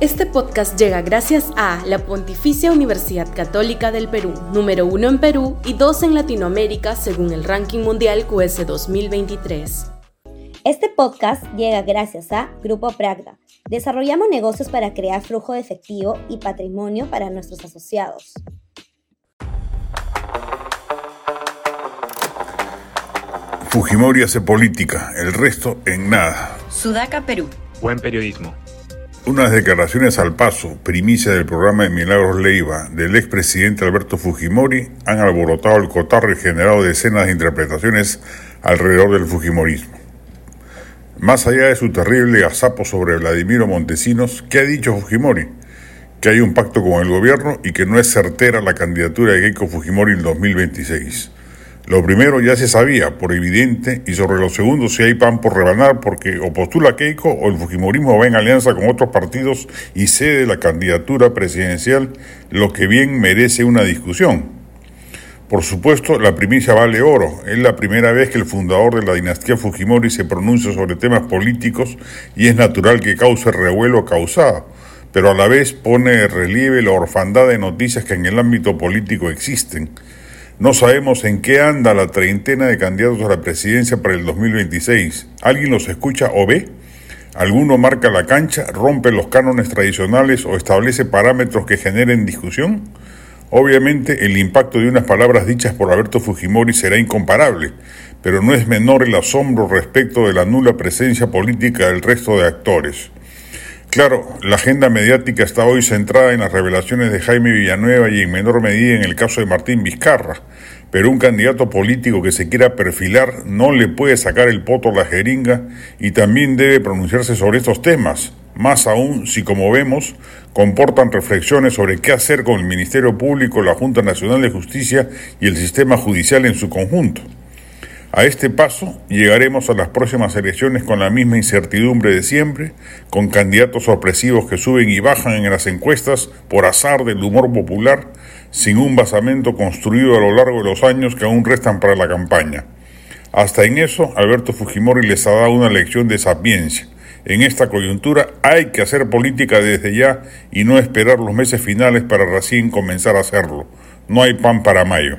Este podcast llega gracias a la Pontificia Universidad Católica del Perú, número uno en Perú y dos en Latinoamérica según el ranking mundial QS 2023. Este podcast llega gracias a Grupo Pragda. Desarrollamos negocios para crear flujo de efectivo y patrimonio para nuestros asociados. Fujimori hace política, el resto en nada. Sudaca, Perú. Buen periodismo. Unas declaraciones al paso, primicia del programa de Milagros Leiva del expresidente Alberto Fujimori, han alborotado el cotarro y generado decenas de interpretaciones alrededor del Fujimorismo. Más allá de su terrible azapo sobre Vladimiro Montesinos, ¿qué ha dicho Fujimori? Que hay un pacto con el gobierno y que no es certera la candidatura de Keiko Fujimori en 2026. Lo primero ya se sabía, por evidente, y sobre lo segundo si hay pan por rebanar, porque o postula Keiko o el Fujimorismo va en alianza con otros partidos y cede la candidatura presidencial, lo que bien merece una discusión. Por supuesto, la primicia vale oro. Es la primera vez que el fundador de la dinastía Fujimori se pronuncia sobre temas políticos y es natural que cause revuelo causado, pero a la vez pone de relieve la orfandad de noticias que en el ámbito político existen no sabemos en qué anda la treintena de candidatos a la presidencia para el 2026. ¿Alguien los escucha o ve? ¿Alguno marca la cancha, rompe los cánones tradicionales o establece parámetros que generen discusión? Obviamente el impacto de unas palabras dichas por Alberto Fujimori será incomparable, pero no es menor el asombro respecto de la nula presencia política del resto de actores. Claro, la agenda mediática está hoy centrada en las revelaciones de Jaime Villanueva y en menor medida en el caso de Martín Vizcarra, pero un candidato político que se quiera perfilar no le puede sacar el poto la jeringa y también debe pronunciarse sobre estos temas, más aún si, como vemos, comportan reflexiones sobre qué hacer con el Ministerio Público, la Junta Nacional de Justicia y el sistema judicial en su conjunto. A este paso llegaremos a las próximas elecciones con la misma incertidumbre de siempre, con candidatos sorpresivos que suben y bajan en las encuestas por azar del humor popular, sin un basamento construido a lo largo de los años que aún restan para la campaña. Hasta en eso, Alberto Fujimori les ha dado una lección de sapiencia. En esta coyuntura hay que hacer política desde ya y no esperar los meses finales para recién comenzar a hacerlo. No hay pan para mayo.